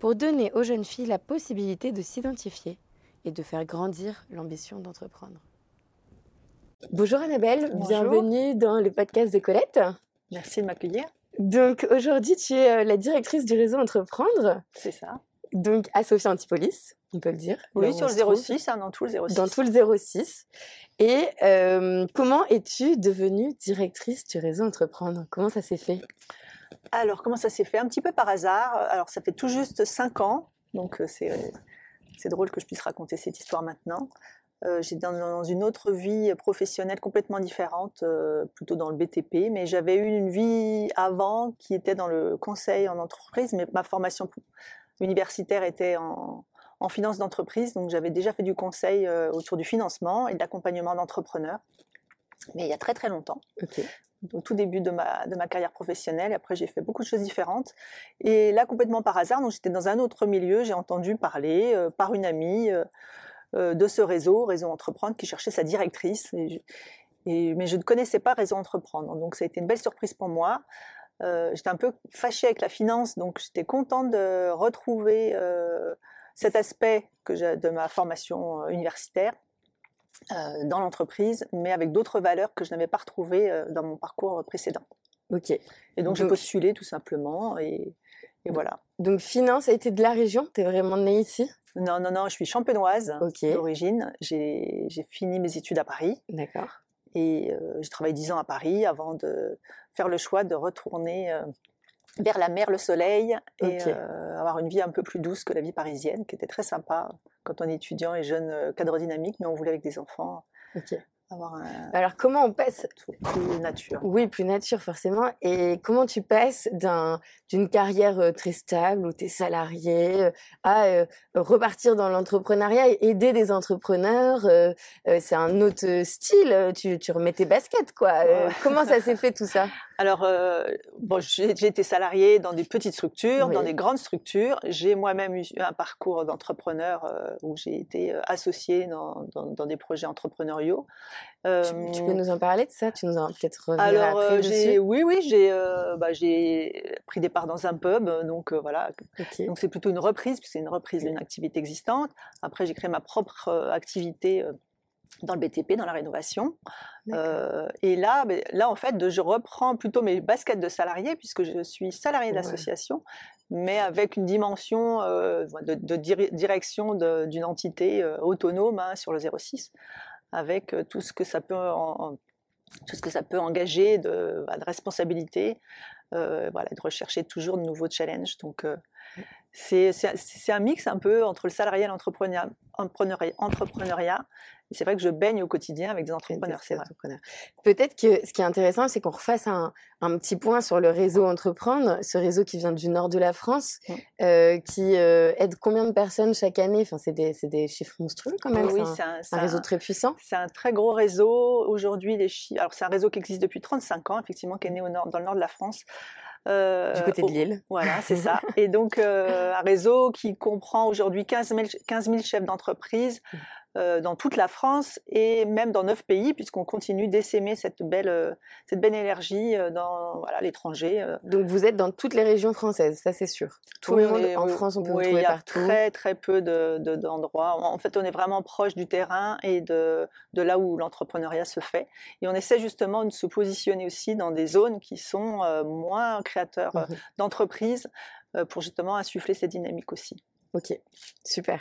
pour donner aux jeunes filles la possibilité de s'identifier et de faire grandir l'ambition d'entreprendre. Bonjour Annabelle, Bonjour. bienvenue dans le podcast de Colette. Merci de m'accueillir. Donc aujourd'hui tu es euh, la directrice du réseau Entreprendre, C'est ça. donc à Sophia Antipolis, on peut le dire. Oui, sur le se trouve. 06, hein, dans tout le 06. dans tout le 06. Et euh, comment es-tu devenue directrice du réseau Entreprendre? Comment ça s'est fait? Alors, comment ça s'est fait? Un petit peu par hasard. Alors, ça fait tout juste 5 ans. Donc, euh, c'est drôle que je puisse raconter cette histoire maintenant. Euh, J'étais dans, une autre vie professionnelle complètement différente, euh, plutôt dans le BTP, mais j'avais eu une vie avant qui était dans le conseil en entreprise, mais ma formation universitaire était en, finance d'entreprise, donc j'avais déjà fait du conseil euh, autour du financement et de l'accompagnement d'entrepreneurs, mais il y a très très longtemps. Au tout début de ma, de ma carrière professionnelle. Après, j'ai fait beaucoup de choses différentes. Et là, complètement par hasard, j'étais dans un autre milieu, j'ai entendu parler euh, par une amie euh, euh, de ce réseau, Réseau Entreprendre, qui cherchait sa directrice. Mais je ne connaissais pas Réseau Entreprendre. Donc, ça a été une belle surprise pour moi. J'étais un peu fâchée avec la finance, donc j'étais contente de retrouver cet aspect que de ma formation universitaire euh, dans l'entreprise, mais avec d'autres valeurs que je n'avais pas retrouvées euh, dans mon parcours précédent. Ok. Et donc, j'ai Donc- postulé tout simplement, et, et voilà. Donc finance a été de la région T'es vraiment née ici? Non, non, non, je suis champenoise d'origine. J'ai j'ai fini mes études à Paris D'accord. et euh, j'ai travaillé 10 ans à Paris avant de faire le choix de retourner euh, vers la mer, le soleil et euh, avoir une vie un peu plus douce que la vie parisienne, qui était très sympa quand on est étudiant et jeune euh, cadre dynamique, mais on voulait avec des enfants. Avoir un Alors comment on passe tout plus nature. Oui, plus nature forcément. Et comment tu passes d'un d'une carrière euh, très stable où tu es salarié euh, à euh, repartir dans l'entrepreneuriat et aider des entrepreneurs euh, euh, C'est un autre style. Tu, tu remets tes baskets, quoi. Ouais. comment ça s'est fait tout ça? Alors, bon, j'ai j'ai été salariée dans des petites structures, dans des grandes structures. J'ai moi-même eu un parcours d'entrepreneur où j'ai été associée dans, dans- dans des projets entrepreneuriaux. Euh, tu, tu peux nous en parler de ça? Tu nous en peut-être revenir alors, après euh, dessus? oui, oui, j'ai euh, bah, j'ai pris des parts dans un pub, donc euh, voilà. Donc c'est plutôt une reprise, puisque c'est une reprise d'une activité existante. Après, j'ai créé ma propre euh, activité euh, dans le BTP, dans la rénovation. Euh, et là, ben, là, en fait, je reprends plutôt mes baskets de salarié, puisque je suis salarié Ouais. d'association, mais avec une dimension euh, de, direction d'une entité euh, autonome hein, sur le 06, avec euh, tout ce que ça peut, tout ce que ça peut engager de, bah, responsabilité, euh, voilà, de rechercher toujours de nouveaux challenges. Donc, euh, c'est un mix un peu entre le salariat et l'entrepreneuriat. C'est vrai que je baigne au quotidien avec des entrepreneurs, c'est vrai. Peut-être que ce qui est intéressant, c'est qu'on refasse un, un petit point sur le réseau Entreprendre, ce réseau qui vient du nord de la France, Mm. euh, qui euh, aide combien de personnes chaque année? Enfin, c'est des, c'est des chiffres monstrueux quand même. oui, c'est un, réseau très puissant. c'est un très gros réseau. Aujourd'hui, les alors c'est un réseau qui existe depuis 35 ans, effectivement, qui est né au nord, dans le nord de la France. Euh, Du côté de Lille. Voilà, c'est ça. Et donc, euh, un réseau qui comprend aujourd'hui 15 000, 15 000 chefs d'entreprise euh, dans toute la France et même dans neuf pays, puisqu'on continue d'essaimer cette belle, euh, cette belle énergie euh, dans voilà, l'étranger. euh. Donc vous êtes dans toutes les régions françaises, ça c'est sûr. Tout Oui, le on monde est- en France, on peut vous oui, trouver il y a partout. très très peu de- de- d'endroits. en fait, on est vraiment proche du terrain et de, de là où l'entrepreneuriat se fait. Et on essaie justement de se positionner aussi dans des zones qui sont euh, moins créateurs euh, Mhm. d'entreprises euh, pour justement insuffler cette dynamique aussi. Ok, super.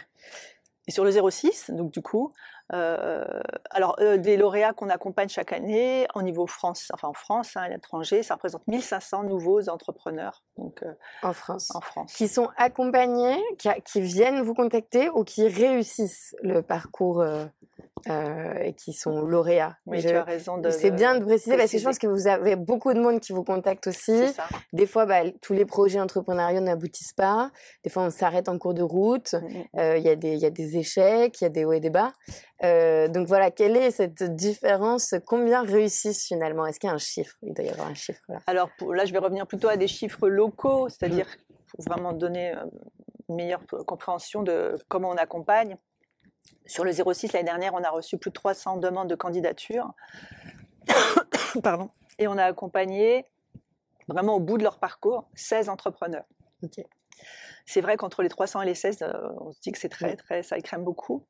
Et sur le 06, donc du coup, euh, alors euh, des lauréats qu'on accompagne chaque année au niveau France, enfin en France, hein, à l'étranger, ça représente 1500 nouveaux entrepreneurs donc euh, En France. en France. Qui sont accompagnés, qui viennent vous contacter ou qui réussissent le parcours euh, euh, qui sont lauréats. Oui, tu as raison de. C'est bien de préciser, parce que je pense que vous avez beaucoup de monde qui vous contacte aussi. Ça. Des fois, bah, tous les projets entrepreneuriaux n'aboutissent pas. Des fois, on s'arrête en cours de route. Mm, mm. Euh, Il y, a des- il y a des échecs, il y a des hauts et des bas. Euh, donc voilà, quelle est cette différence? Combien réussissent finalement? Est-ce qu'il y a un chiffre? Il doit y avoir un chiffre là. Alors pour- là, je vais revenir plutôt à des chiffres locaux, Mm. c'est-à-dire pour vraiment donner une meilleure compréhension de comment on accompagne. Sur le 06, l'année dernière, on a reçu plus de 300 demandes de candidature. Pardon. Et on a accompagné vraiment au bout de leur parcours 16 entrepreneurs. C'est vrai qu'entre les 300 et les 16, euh, on se dit que c'est très, très, ça écrème beaucoup.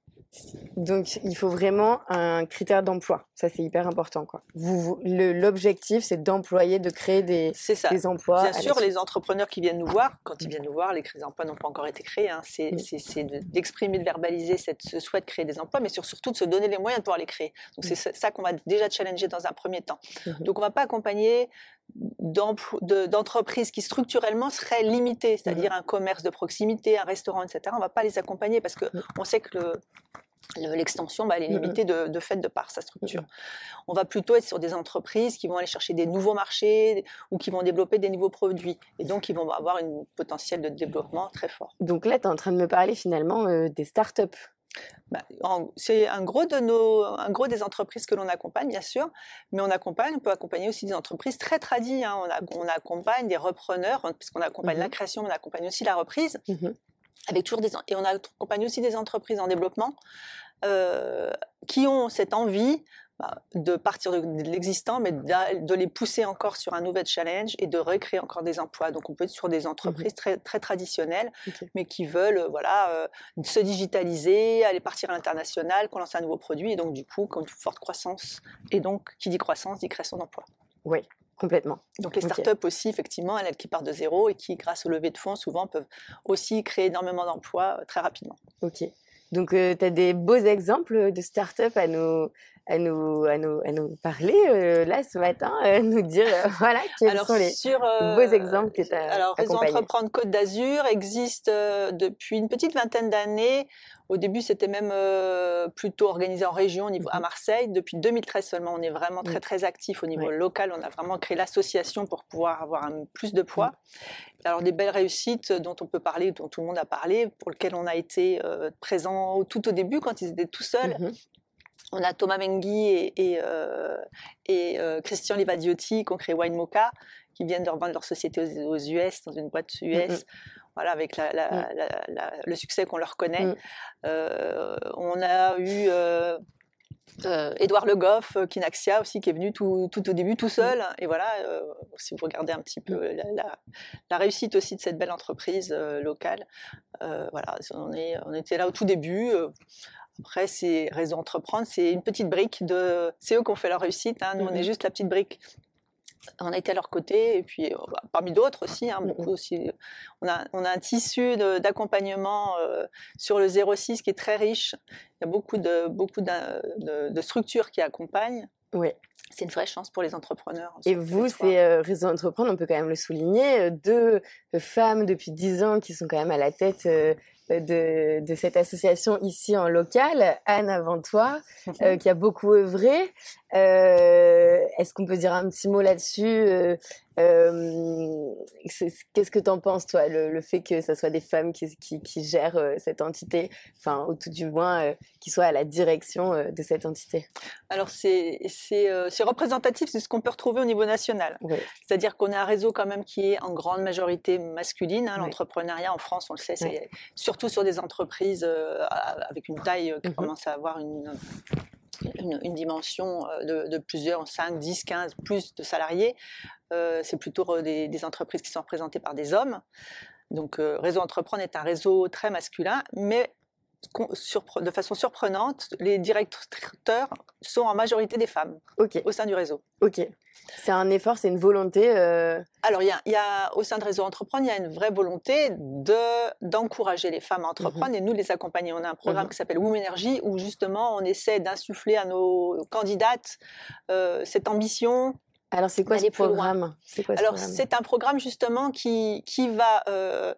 Donc il faut vraiment un critère d'emploi. Ça, c'est hyper important. Quoi. Vous, vous- le- L'objectif, c'est d'employer, de créer des, C'est ça. des emplois. Bien sûr, les entrepreneurs qui viennent nous voir, quand ils viennent nous voir, les créés d'emplois n'ont pas encore été créés. hein. C'est Mm. de- d'exprimer, de verbaliser cette, ce souhait de créer des emplois, mais sur- surtout de se donner les moyens de pouvoir les créer. Donc c'est ça- ça qu'on va déjà challenger dans un premier temps. Mhm. Donc on ne va pas accompagner de- d'entreprises qui structurellement seraient limitées, c'est-à-dire un commerce de proximité, un restaurant, etc. On ne va pas les accompagner parce qu'on sait que le- le- l'extension, bah, elle est Mhm. limitée de, de fait de par sa structure. On va plutôt être sur des entreprises qui vont aller chercher des nouveaux marchés ou qui vont développer des nouveaux produits. Et donc, ils vont avoir un potentiel de développement très fort. Donc là, tu es en train de me parler finalement euh, des startups. Bah, c'est un gros, de nos, un gros des entreprises que l'on accompagne, bien sûr, mais on accompagne, on peut accompagner aussi des entreprises très tradies. hein. On, a- on accompagne des repreneurs, hein, puisqu'on accompagne la création, mais on accompagne aussi la reprise. Mhm. avec toujours des et on accompagne aussi des entreprises en développement euh, qui ont cette envie de partir de, de l'existant, mais de les pousser encore sur un nouvel challenge et de recréer encore des emplois. Donc on peut être sur des entreprises très, très traditionnelles, mais qui veulent euh, voilà euh, se digitaliser, aller partir à l'international, qu'on lance un nouveau produit, et donc du coup, qui ont une forte croissance. Et donc, qui dit croissance dit création d'emplois. Oui, complètement. Donc les startups aussi, effectivement, elles qui partent de zéro et qui, grâce au levée de fonds, souvent peuvent aussi créer énormément d'emplois euh, très rapidement. Ok. Donc, tu as des beaux exemples de startups à nous, à nous, à nous, à nous parler euh, là ce matin, euh, nous dire euh, voilà quels Alors sont les. sur euh, beaux exemples que t'as Alors Réseau Entreprendre Côte d'Azur existe depuis une petite vingtaine d'années. Au début, c'était même plutôt organisé en région, au niveau à Mhm. Marseille. Depuis 2013 seulement, on est vraiment très Mhm. très actif au niveau Ouais. local. On a vraiment créé l'association pour pouvoir avoir un- plus de poids. Alors des belles réussites dont on peut parler, dont tout le monde a parlé, pour lesquelles on a été présent tout au début quand ils étaient tout seuls. On a Thomas Mengui et, et, euh, et, euh, Christian Livadiotti qui ont créé Wine Mocha, qui viennent de revendre leur société aux, aux US, dans une boîte US. Mhm. Voilà, avec la- la- la- la- le succès qu'on leur connaît. Euh, on a eu Édouard Le Goff, Kinaxia aussi, qui est venu tout, tout au début tout seul. Et voilà, si vous regardez un petit peu la, réussite aussi de cette belle entreprise locale, voilà, on, est, on était là au tout début. Après, c'est Réseau Entreprendre, c'est une petite brique de. C'est eux qui ont fait leur réussite. hein, nous, on Mhm. est juste la petite brique. On a été à leur côté, et puis euh, bah, parmi d'autres aussi, hein, Mhm. beaucoup aussi. On a, on a un tissu d'accompagnement euh, sur le 06 qui est très riche. Il y a beaucoup de, beaucoup de, de structures qui accompagnent. Ouais. C'est une vraie chance pour les entrepreneurs. Et vous, c'est euh, Réseau Entreprendre, on peut quand même le souligner, euh, deux femmes depuis dix ans qui sont quand même à la tête euh, de, de cette association ici en local. Anne, avant toi, euh, qui a beaucoup œuvré. Euh, Est-ce qu'on peut dire un petit mot là-dessus euh, Qu'est-ce que tu en penses, toi, le, le fait que ce soit des femmes qui, qui, qui gèrent euh, cette entité, enfin, au tout du moins, euh, qui soient à la direction euh, de cette entité? Alors, c'est représentatif, c'est ce qu'on peut retrouver au niveau national. C'est-à-dire qu'on a un réseau quand même qui est en grande majorité masculine. hein. L'entrepreneuriat en France, on le sait, c'est surtout sur des entreprises avec une taille qui Mhm. commence à avoir une, une, dimension euh, de, plusieurs 5, 10, 15, plus de salariés. Euh, c'est plutôt euh, des, entreprises qui sont représentées par des hommes. Donc, Réseau Entreprendre est un réseau très masculin, mais de façon surprenante, les directeurs sont en majorité des femmes au sein du réseau. ok. C'est un effort, c'est une volonté. euh, Alors, il y a, il y a- au sein de Réseau Entreprendre, il y a une vraie volonté de- d'encourager les femmes à entreprendre et nous les accompagner. On a un programme Mhm. qui s'appelle Women Energy où justement on essaie d'insuffler à nos candidates euh, cette ambition. Alors, c'est quoi ce programme? Quoi ce Alors, programme? c'est un programme justement qui, qui va euh,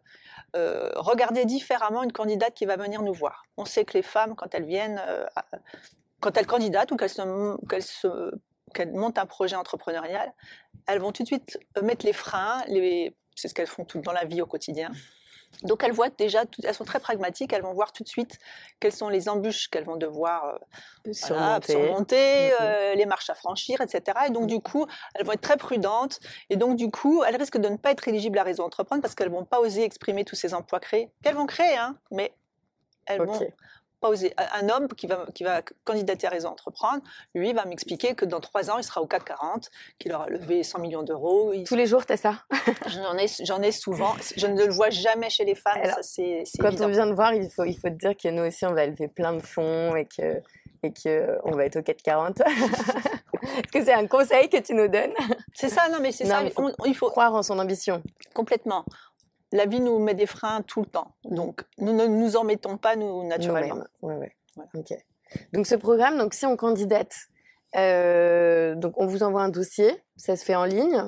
euh, regarder différemment une candidate qui va venir nous voir. On sait que les femmes, quand elles viennent, euh, quand elles candidatent ou qu'elles montent un projet entrepreneurial, elles vont tout de suite mettre les freins, c'est ce qu'elles font tout dans la vie au quotidien. Donc elles voient déjà, elles sont très pragmatiques, elles vont voir tout de suite quelles sont les embûches qu'elles vont devoir euh, surmonter, mmh euh, les marches à franchir, etc. Et donc mmh. du coup, elles vont être très prudentes. Et donc du coup, elles risquent de ne pas être éligibles à Réseau Entreprendre parce qu'elles vont pas oser exprimer tous ces emplois créés. Qu'elles vont créer, hein, mais elles vont pas oser. Un homme qui va, qui va candidater à Réseau Entreprendre, lui, va m'expliquer que dans trois ans, il sera au CAC 40, qu'il aura levé 100 millions d'euros. Tous les jours, tu as ça J'en ai, j'en ai souvent. Je ne le vois jamais chez les femmes. c'est, quand on vient de voir, il faut, il faut te dire que nous aussi, on va lever plein de fonds et que et qu'on va être au CAC 40. Est-ce que c'est un conseil que tu nous donnes? C'est ça, non, mais c'est ça. Faut, il faut croire en son ambition. Complètement la vie nous met des freins tout le temps. Donc, nous ne nous en mettons pas, nous, naturellement. Ouais, ouais. Donc, ce programme, donc, si on candidate, euh, donc on vous envoie un dossier, ça se fait en ligne,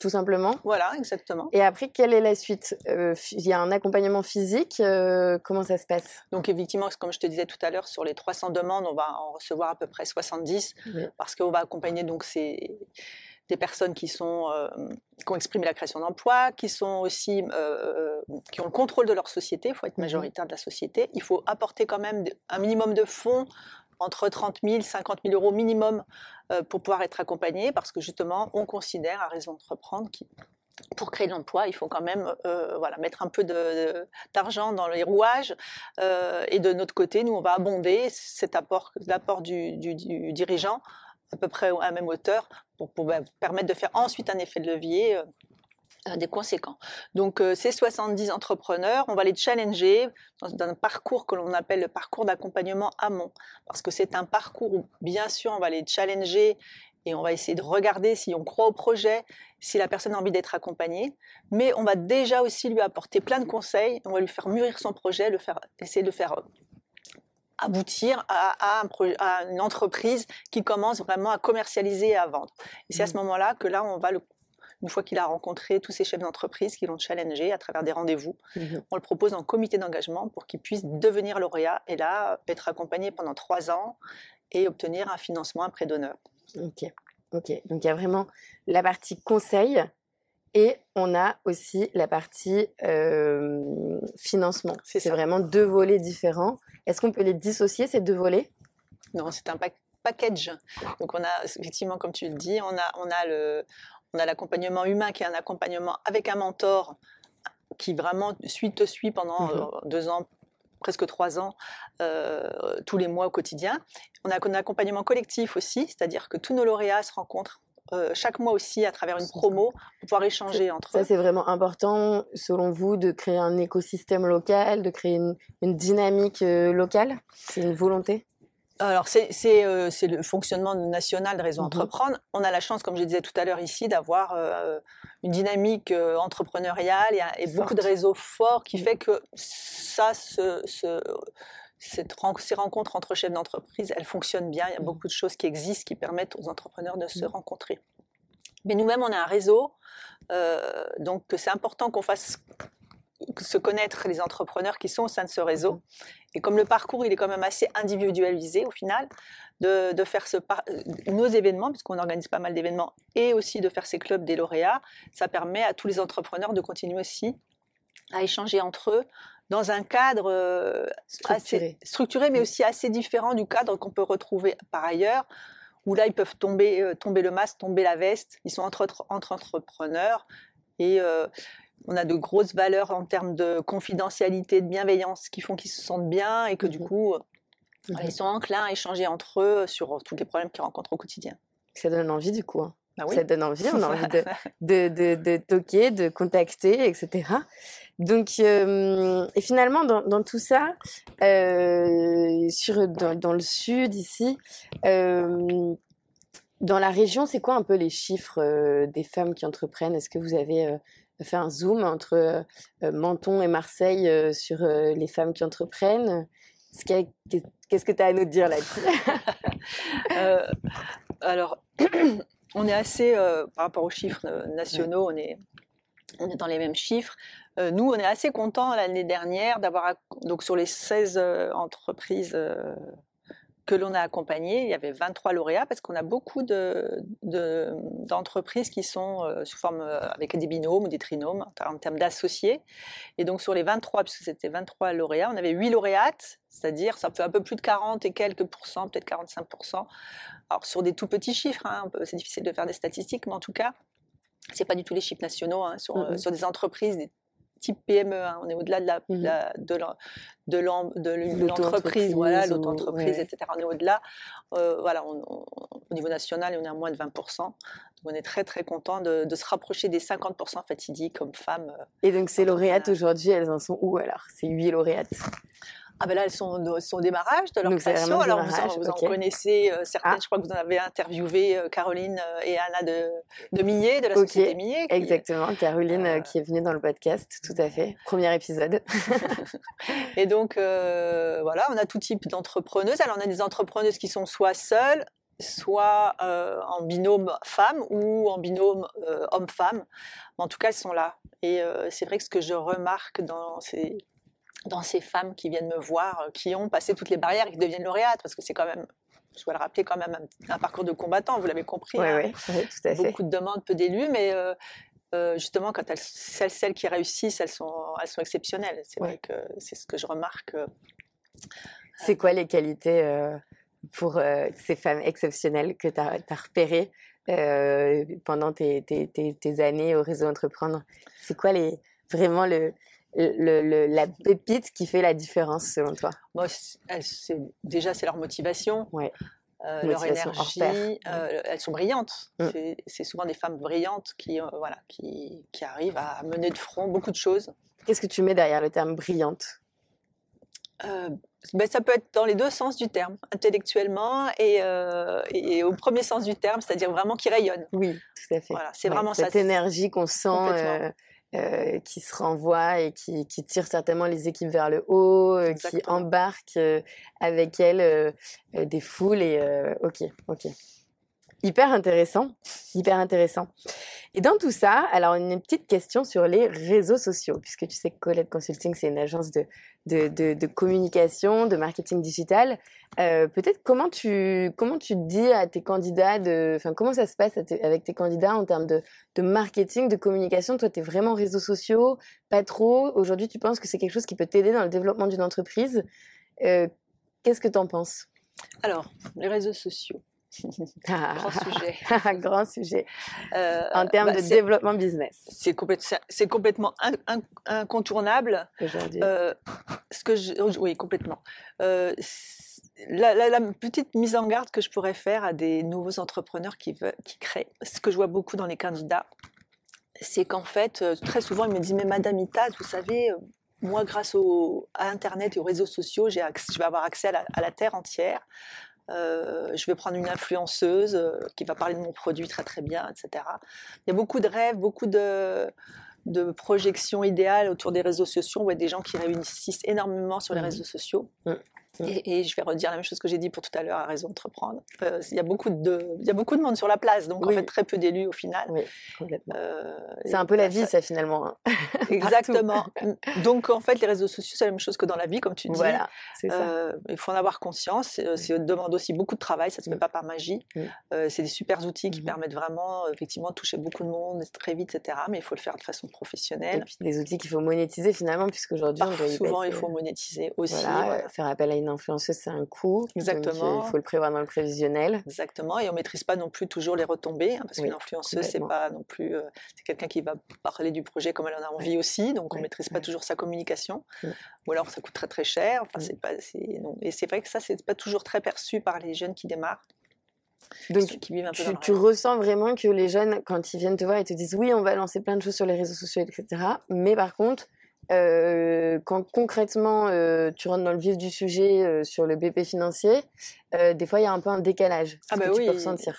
tout simplement. Voilà, exactement. Et après, quelle est la suite? Euh, Il y a un accompagnement physique, euh, comment ça se passe? Donc effectivement, comme je te disais tout à l'heure, sur les 300 demandes, on va en recevoir à peu près 70, parce qu'on va accompagner donc ces des personnes qui, sont, euh, qui ont exprimé la création d'emplois, qui sont aussi euh, qui ont le contrôle de leur société. Il faut être mmh majoritaire de la société. Il faut apporter quand même un minimum de fonds entre 30 000 50 000 euros minimum euh, pour pouvoir être accompagné, parce que justement, on considère à raison d'entreprendre qui pour créer de l'emploi, il faut quand même voilà, mettre un peu d'argent dans les rouages. et de notre côté, nous, on va abonder cet apport, l'apport du, du, dirigeant à peu près à la même hauteur pour, permettre de faire ensuite un effet de levier euh, euh, des conséquents. Donc euh, ces 70 entrepreneurs, on va les challenger dans, un parcours que l'on appelle le parcours d'accompagnement amont, parce que c'est un parcours où bien sûr on va les challenger et on va essayer de regarder si on croit au projet, si la personne a envie d'être accompagnée, mais on va déjà aussi lui apporter plein de conseils, on va lui faire mûrir son projet, faire, essayer de le faire aboutir à, une entreprise qui commence vraiment à commercialiser et à vendre. Et c'est à ce mmh. moment-là que là, on va le, une fois qu'il a rencontré tous ces chefs d'entreprise qui l'ont challengé à travers des rendez-vous, mmh on le propose en comité d'engagement pour qu'il puisse devenir lauréat et là être accompagné pendant trois ans et obtenir un financement, un prêt d'honneur. Ok, ok. Donc il y a vraiment la partie conseil et on a aussi la partie euh, financement. C'est vraiment deux volets différents. Est-ce qu'on peut les dissocier, ces deux volets? Non, c'est un package. Donc on a effectivement, comme tu le dis, on a, on a le, on a l'accompagnement humain qui est un accompagnement avec un mentor qui vraiment suit, te suit pendant mmh euh, deux ans, presque trois ans, euh, tous les mois au quotidien. On a un accompagnement collectif aussi, c'est-à-dire que tous nos lauréats se rencontrent euh, chaque mois aussi à travers une promo pour pouvoir échanger entre Ça, c'est vraiment important, selon vous, de créer un écosystème local, de créer une, dynamique euh, locale? C'est une volonté? Alors, c'est euh, le fonctionnement national de Réseau mmh Entreprendre. On a la chance, comme je disais tout à l'heure ici, d'avoir une dynamique entrepreneuriale et, beaucoup de réseaux forts qui mmh. fait que ça se, ces rencontres entre chefs d'entreprise, elles fonctionnent bien. Il y a mmh. beaucoup de choses qui existent qui permettent aux entrepreneurs de se mmh. rencontrer. Mais nous-mêmes, on a un réseau, euh, donc c'est important qu'on fasse se connaître les entrepreneurs qui sont au sein de ce réseau. Mmh. Et comme le parcours, il est quand même assez individualisé au final, de, faire ce nos événements, puisqu'on organise pas mal d'événements, et aussi de faire ces clubs des lauréats, ça permet à tous les entrepreneurs de continuer aussi à échanger entre eux, dans un cadre euh, structuré. Assez structuré, mais aussi assez différent du cadre qu'on peut retrouver par ailleurs, où là, ils peuvent tomber, euh, tomber le masque, tomber la veste. Ils sont entre, entre entrepreneurs et euh, on a de grosses valeurs en termes de confidentialité, de bienveillance qui font qu'ils se sentent bien et que du mmh coup, mmh ils sont enclins à échanger entre eux sur tous les problèmes qu'ils rencontrent au quotidien. Ça donne envie du coup. Hein. Bah ça donne envie, on a envie de, de, de, de, toquer, de contacter, etc. Donc, euh, et finalement, dans, dans tout ça, euh, sur, dans, dans, le sud, ici, euh, dans la région, c'est quoi un peu les chiffres euh, des femmes qui entreprennent? Est-ce que vous avez euh, fait un zoom entre Menton et Marseille sur les femmes qui entreprennent? Qu'est-ce que tu as à nous dire là-dessus? Alors, on est assez, euh, par rapport aux chiffres euh, nationaux, on, est, on est dans les mêmes chiffres. Euh, nous, on est assez contents l'année dernière d'avoir, donc sur les 16 entreprises que l'on a accompagné, il y avait 23 lauréats parce qu'on a beaucoup d'entreprises de, qui sont euh, sous forme euh, avec des binômes ou des trinômes en termes d'associés. Et donc sur les 23, puisque c'était 23 lauréats, on avait 8 lauréates, c'est-à-dire ça fait un peu plus de 40 et quelques pourcents, peut-être 45% Alors sur des tout petits chiffres, hein, c'est difficile de faire des statistiques, mais en tout cas, c'est pas du tout les chiffres nationaux hein, sur, mmh sur, des entreprises, des type PME. Hein. On est au-delà de la, mmh de l'entreprise, voilà, l'auto-entreprise, etc. On est au-delà. Euh, voilà, au niveau national, on est à moins de 20%. Donc on est très très content de, se rapprocher des 50% fatidiques comme femmes. Euh, Et donc ces lauréates aujourd'hui, elles en sont où alors? Ces huit lauréates ah ben là, elles sont, au démarrage de leur passion. Alors vous, en, vous en connaissez euh, certaines, ah. je crois que vous en avez interviewé euh, Caroline euh, et Anna de, de Millet, de la société Millet. Exactement, Caroline qui est venue dans le podcast, tout à fait. Premier épisode. et donc voilà, on a tout type d'entrepreneuses. Alors on a des entrepreneuses qui sont soit seules, soit en binôme femme ou en binôme homme-femme. En tout cas, elles sont là. Et c'est vrai que ce que je remarque dans ces dans ces femmes qui viennent me voir, euh, qui ont passé toutes les barrières et qui deviennent lauréates, parce que c'est quand même, je dois le rappeler, quand même un, parcours de combattant, vous l'avez compris. Oui, hein. oui, tout à fait. Beaucoup de demandes, peu d'élus, mais euh, euh, justement, quand elles, celles, celles, qui réussissent, elles sont, elles sont exceptionnelles. C'est vrai que c'est ce que je remarque. c'est quoi les qualités pour ces femmes exceptionnelles que tu as, as, repérées pendant tes, tes, tes, années au réseau Entreprendre? C'est quoi les, vraiment le, le, la pépite qui fait la différence selon toi? Moi, déjà c'est leur motivation, euh, leur énergie. Euh, elles sont brillantes. Mm. C'est souvent des femmes brillantes qui, euh, voilà, qui, qui, arrivent à mener de front beaucoup de choses. Qu'est-ce que tu mets derrière le terme brillante? Ben, ça peut être dans les deux sens du terme, intellectuellement et, et au premier sens du terme, c'est-à-dire vraiment qui rayonne. Oui, tout à fait. Voilà, c'est vraiment cette énergie qu'on sent euh, qui se renvoie et qui, qui, tire certainement les équipes vers le haut, euh, qui embarque euh, avec elles des foules et ok, ok. Hyper intéressant, hyper intéressant. Et dans tout ça, alors une petite question sur les réseaux sociaux, puisque tu sais que Colette Consulting, c'est une agence de, de, communication, de marketing digital. Euh, Peut-être comment tu, comment tu dis à tes candidats, de, comment ça se passe avec tes candidats en termes de, de marketing, de communication? Toi, tu es vraiment réseaux sociaux, pas trop. Aujourd'hui, tu penses que c'est quelque chose qui peut t'aider dans le développement d'une entreprise. Euh, Qu'est-ce que tu en penses? Alors, les réseaux sociaux. grand sujet. grand sujet. Euh, en termes bah, de développement business. C'est complètement incontournable. Euh, ce que je, oh, oui, complètement. Euh, la, petite mise en garde que je pourrais faire à des nouveaux entrepreneurs qui, veulent, qui créent, ce que je vois beaucoup dans les candidats, c'est qu'en fait, très souvent, ils me disent Mais Madame Itaz, vous savez, moi, grâce au, à Internet et aux réseaux sociaux, je vais avoir accès à la, à la terre entière. Euh, je vais prendre une influenceuse euh, qui va parler de mon produit très très bien, etc. Il y a beaucoup de rêves, beaucoup de, de projections idéales autour des réseaux sociaux. On voit des gens qui réussissent énormément sur les mmh. réseaux sociaux. Mmh. Et, je vais redire la même chose que j'ai dit pour tout à l'heure à Réseau Entreprendre. Euh, il, y a beaucoup de, il y a beaucoup de monde sur la place, donc en fait très peu d'élus au final. Oui, euh, c'est un peu la vie, ça, finalement. Hein. Exactement. donc en fait, les réseaux sociaux, c'est la même chose que dans la vie, comme tu dis. Voilà, euh, il faut en avoir conscience. Ça demande aussi beaucoup de travail, ça ne se fait pas par magie. C'est des super outils qui mm-hmm. permettent vraiment, effectivement, de toucher beaucoup de monde très vite, etc. Mais il faut le faire de façon professionnelle. Et puis des outils qu'il faut monétiser finalement, puisqu'aujourd'hui, on doit Souvent, il faut monétiser aussi. Faire appel à une influenceuse, c'est un coût. Exactement. il faut le prévoir dans le prévisionnel. Exactement. Et on maîtrise pas non plus toujours les retombées, hein, parce qu'une influenceuse, c'est pas non plus. Euh, c'est quelqu'un qui va parler du projet comme elle en a envie aussi, donc on maîtrise pas toujours sa communication. Ou alors ça coûte très très cher. Enfin, c'est pas. Non. Et c'est vrai que ça, c'est pas toujours très perçu par les jeunes qui démarrent. Donc, qui vivent un peu tu, tu ressens vraiment que les jeunes, quand ils viennent te voir, ils te disent oui, on va lancer plein de choses sur les réseaux sociaux, etc. Mais par contre, euh, quand concrètement euh, tu rentres dans le vif du sujet euh, sur le BP financier, des fois il y a un peu un décalage. Ah bah oui,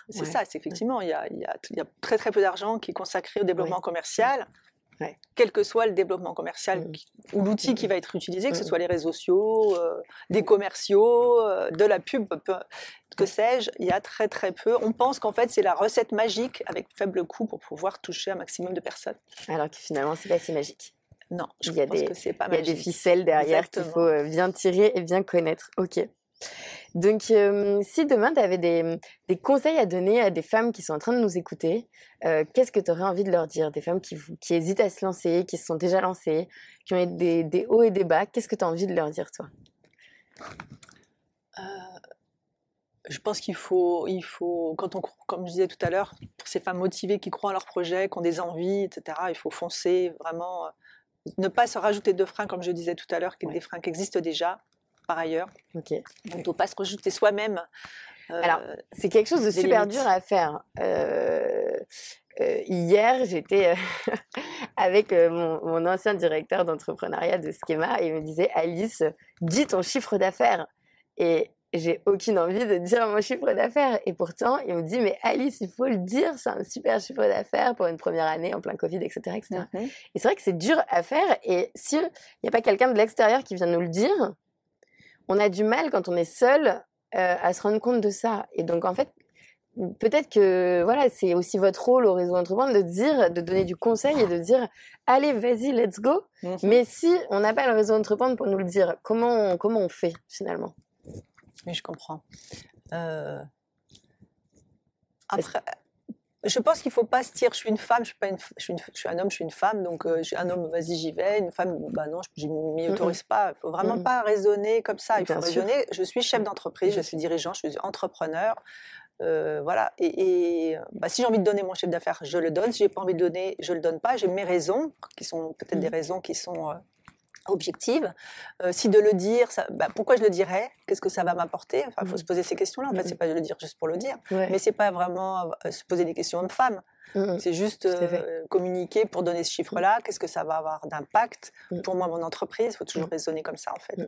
C'est ça, c'est effectivement, il y, a, y a, y, a, très très peu d'argent qui est consacré au développement commercial. Quel que soit le développement commercial mmh. ou l'outil qui va être utilisé, que ce mmh. soit les réseaux sociaux, des commerciaux, de la pub, que sais-je, il y a très très peu. On pense qu'en fait c'est la recette magique avec faible coût pour pouvoir toucher un maximum de personnes. Alors que finalement c'est pas si magique. Non, je il y a pense des, que c'est pas Il y a des ficelles derrière qu'il faut euh, bien tirer et bien connaître. Ok. Donc, si demain, tu avais des, conseils à donner à des femmes qui sont en train de nous écouter, qu'est-ce que tu aurais envie de leur dire? Des femmes qui, qui, hésitent à se lancer, qui se sont déjà lancées, qui ont eu des, hauts et des bas, qu'est-ce que tu as envie de leur dire, toi? Je pense qu'il faut, il faut, quand on, comme je disais tout à l'heure, pour ces femmes motivées qui croient en leur projet, qui ont des envies, etc., il faut foncer vraiment, ne pas se rajouter de freins, comme je disais tout à l'heure, qui des freins qui existent déjà, par ailleurs. Ok. Donc, ne faut pas se rajouter soi-même. Euh, Alors, c'est quelque chose de super dur à faire. Euh, euh, hier, j'étais avec mon, mon, ancien directeur d'entrepreneuriat de Schema et il me disait Alice, dis ton chiffre d'affaires. Et j'ai aucune envie de dire mon chiffre d'affaires. Et pourtant, il me dit, mais Alice, il faut le dire, c'est un super chiffre d'affaires pour une première année en plein Covid, etc. etc. Mmh et c'est vrai que c'est dur à faire. Et s'il n'y a pas quelqu'un de l'extérieur qui vient nous le dire, on a du mal quand on est seul euh, à se rendre compte de ça. Et donc, en fait, peut-être que voilà, c'est aussi votre rôle au réseau entreprendre de dire, de donner du conseil et de dire, allez, vas-y, let's go. Mmh mais si on n'a pas le réseau entreprendre pour nous le dire, comment comment on fait finalement? Oui, je comprends. Euh, après, je pense qu'il ne faut pas se dire je suis une femme, je suis, pas une, je suis, je suis un homme, je suis une femme, donc euh, je suis un homme, vas-y, j'y vais. Une femme, bah non, je ne m'y autorise pas. Il ne faut vraiment pas raisonner comme ça. Il faut raisonner je suis chef d'entreprise, je suis dirigeant, je suis entrepreneur. Euh, voilà. Et, bah, si j'ai envie de donner mon chef d'affaires, je le donne. Si j'ai pas envie de donner, je le donne pas. J'ai mes raisons, qui sont peut-être des raisons qui sont objective. Euh, si de le dire, bah, pourquoi je le dirais? Qu'est-ce que ça va m'apporter? Enfin, il faut mmh. se poser ces questions-là. En fait, c'est pas de le dire juste pour le dire, mais c'est pas vraiment euh, se poser des questions de femme. Mmh c'est juste euh, communiquer pour donner ce chiffre-là. Qu'est-ce que ça va avoir d'impact mmh. pour moi, mon entreprise? Il faut toujours raisonner comme ça, en fait.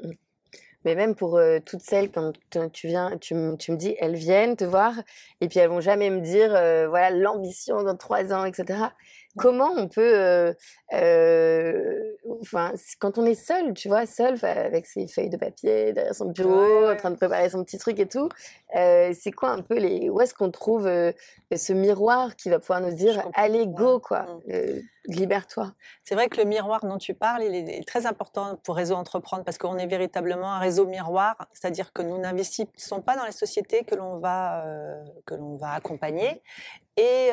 Mais même pour toutes celles, quand tu viens, tu, tu, me dis, elles viennent te voir, et puis elles vont jamais me dire, voilà, l'ambition dans trois ans, etc. Comment on peut, euh, euh, enfin, quand on est seul, tu vois, seul avec ses feuilles de papier derrière son bureau, en train de préparer son petit truc et tout, euh, c'est quoi un peu les, où est-ce qu'on trouve ce miroir qui va pouvoir nous dire, allez go quoi, libère-toi. C'est vrai que le miroir dont tu parles, il est très important pour Réseau Entreprendre parce qu'on est véritablement un réseau miroir, c'est-à-dire que nous n'investissons pas dans les sociétés que l'on va que l'on va accompagner. Et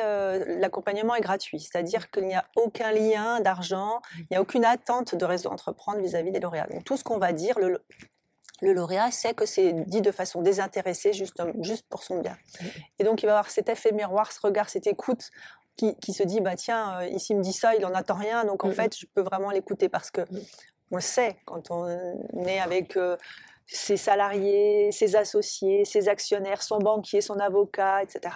l'accompagnement est gratuit, c'est-à-dire qu'il n'y a aucun lien d'argent, il n'y a aucune attente de réseau entreprendre vis-à-vis des lauréats. Donc tout ce qu'on va dire, le, lauréat sait que c'est dit de façon désintéressée, juste, juste pour son bien. Et donc il va avoir cet effet miroir, ce regard, cette écoute qui, se dit, bah tiens, ici il me dit ça, il n'en attend rien, donc en fait je peux vraiment l'écouter parce que on le sait quand on est avec ses salariés, ses associés, ses actionnaires, son banquier, son avocat, etc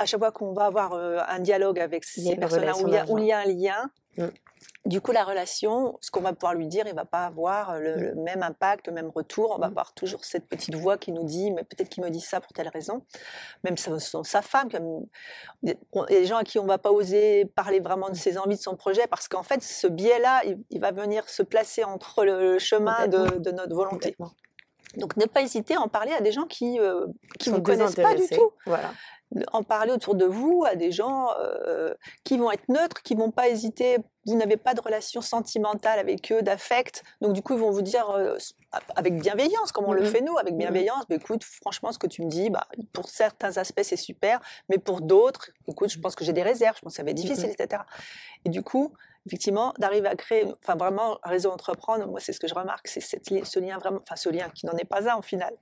à chaque fois qu'on va avoir euh, un dialogue avec ces personnes où, il y a un lien, mm. du coup, la relation, ce qu'on va pouvoir lui dire, il ne va pas avoir le, mm. même impact, le même retour. On va mm. avoir toujours cette petite voix qui nous dit, mais peut-être qu'il me dit ça pour telle raison. Même sa, femme, il y a des gens à qui on ne va pas oser parler vraiment de ses envies, de son projet, parce qu'en fait, ce biais-là, il, va venir se placer entre le chemin de, notre volonté. Donc, ne pas hésiter à en parler à des gens qui ne euh, vous connaissent pas du tout. Voilà en parler autour de vous à des gens euh, qui vont être neutres, qui vont pas hésiter. Vous n'avez pas de relation sentimentale avec eux, d'affect, donc du coup ils vont vous dire euh, avec bienveillance, comme on le mmh fait nous, avec mmh bienveillance. Bah, écoute, franchement, ce que tu me dis, bah, pour certains aspects c'est super, mais pour d'autres, écoute, je pense que j'ai des réserves, je pense que ça va être mmh difficile, etc. Et du coup, effectivement, d'arriver à créer, enfin vraiment, un réseau entreprendre, moi c'est ce que je remarque, c'est ce lien vraiment, enfin ce lien qui n'en est pas un au final,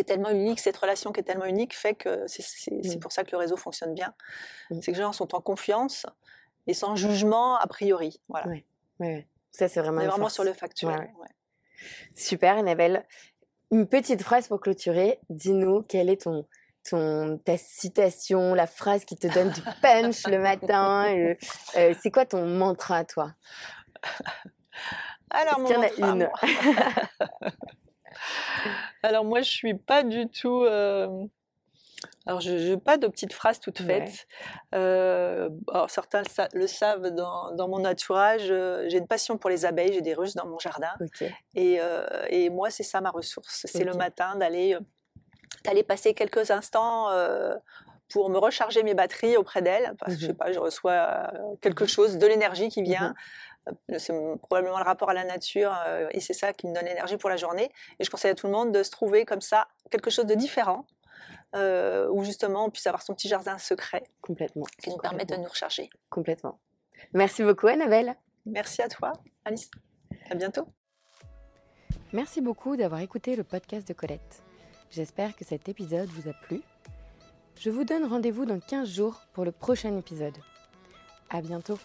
est tellement unique, cette relation qui est tellement unique fait que c'est pour ça que le réseau fonctionne bien. C'est que les gens sont en confiance et sans jugement a priori. Voilà. Ça, c'est vraiment. On est vraiment sur le factuel. Super, Annabelle. Une petite phrase pour clôturer. Dis-nous quel est ton, ton, ta citation, la phrase qui te donne du punch le matin. Euh, euh, c'est quoi ton mantra, toi? Alors, mon y en a une? Alors moi, je suis pas du tout. Euh, alors, je n'ai pas de petites phrases toutes faites. Euh, alors, certains le, savent dans, mon entourage. Euh, j'ai une passion pour les abeilles, j'ai des russes dans mon jardin. Et, et, moi, c'est ça ma ressource. C'est le matin d'aller passer quelques instants pour me recharger mes batteries auprès d'elles. Parce que je sais mmh pas, je reçois quelque chose, de l'énergie qui vient. C'est probablement le rapport à la nature et c'est ça qui me donne l'énergie pour la journée. Et je conseille à tout le monde de se trouver comme ça quelque chose de différent où justement on puisse avoir son petit jardin secret. Complètement. Qui nous permet de nous recharger. Complètement. Merci beaucoup Annabelle. Merci à toi Alice. À bientôt. Merci beaucoup d'avoir écouté le podcast de Colette. J'espère que cet épisode vous a plu. Je vous donne rendez-vous dans 15 jours pour le prochain épisode. À bientôt.